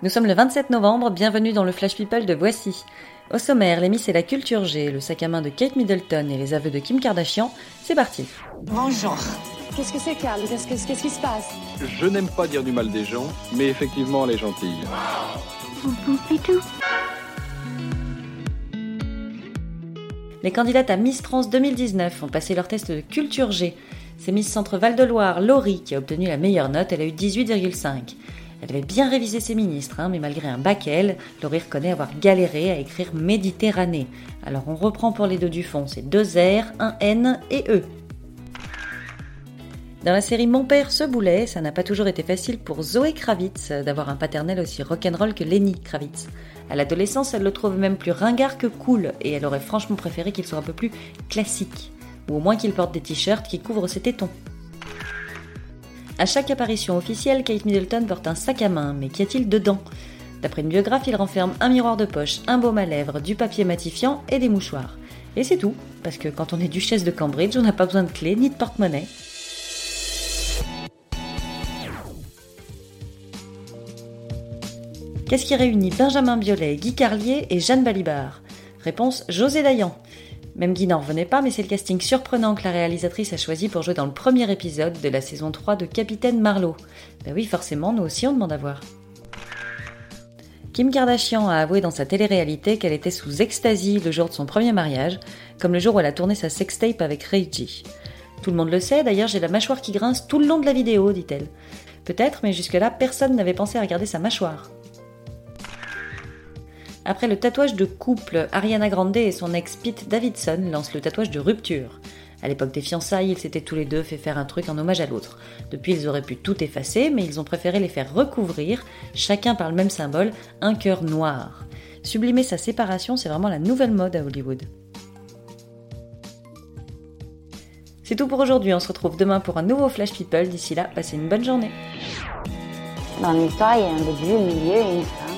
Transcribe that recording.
Nous sommes le 27 novembre, bienvenue dans le Flash People de Voici. Au sommaire, l'émis c'est la culture G, le sac à main de Kate Middleton et les aveux de Kim Kardashian. C'est parti. Bonjour. Qu'est-ce que c'est, Carl Qu'est-ce qu'est-ce qui se passe? Je n'aime pas dire du mal des gens, mais effectivement, elle est gentille. Les candidates à Miss France 2019 ont passé leur test de culture G. C'est Miss Centre Val-de-Loire, Laurie, qui a obtenu la meilleure note, elle a eu 18,5. Elle avait bien révisé ses ministres, hein, mais malgré un bac L, Laurie reconnaît avoir galéré à écrire Méditerranée. Alors on reprend pour les deux du fond, c'est deux R, un N et E. Dans la série Mon père se boulet, ça n'a pas toujours été facile pour Zoé Kravitz d'avoir un paternel aussi rock'n'roll que Lenny Kravitz. À l'adolescence, elle le trouve même plus ringard que cool, et elle aurait franchement préféré qu'il soit un peu plus classique, ou au moins qu'il porte des t-shirts qui couvrent ses tétons. À chaque apparition officielle, Kate Middleton porte un sac à main, mais qu'y a-t-il dedans? D'après une biographe, il renferme un miroir de poche, un baume à lèvres, du papier matifiant et des mouchoirs. Et c'est tout, parce que quand on est duchesse de Cambridge, on n'a pas besoin de clé ni de porte-monnaie. Qu'est-ce qui réunit Benjamin Biolay, Guy Carlier et Jeanne Balibar? Réponse José Dayan. Même Guy n'en revenait pas, mais c'est le casting surprenant que la réalisatrice a choisi pour jouer dans le premier épisode de la saison 3 de Capitaine Marlowe. Ben oui, forcément, nous aussi on demande à voir. Kim Kardashian a avoué dans sa télé-réalité qu'elle était sous ecstasy le jour de son premier mariage, comme le jour où elle a tourné sa sextape avec G. Tout le monde le sait, d'ailleurs j'ai la mâchoire qui grince tout le long de la vidéo, dit-elle. Peut-être, mais jusque-là, personne n'avait pensé à regarder sa mâchoire. Après le tatouage de couple, Ariana Grande et son ex Pete Davidson lancent le tatouage de rupture. À l'époque des fiançailles, ils s'étaient tous les deux fait faire un truc en hommage à l'autre. Depuis, ils auraient pu tout effacer, mais ils ont préféré les faire recouvrir, chacun par le même symbole, un cœur noir. Sublimer sa séparation, c'est vraiment la nouvelle mode à Hollywood. C'est tout pour aujourd'hui, on se retrouve demain pour un nouveau Flash People. D'ici là, passez une bonne journée. Dans l'histoire, il y a un début, milieu une fin.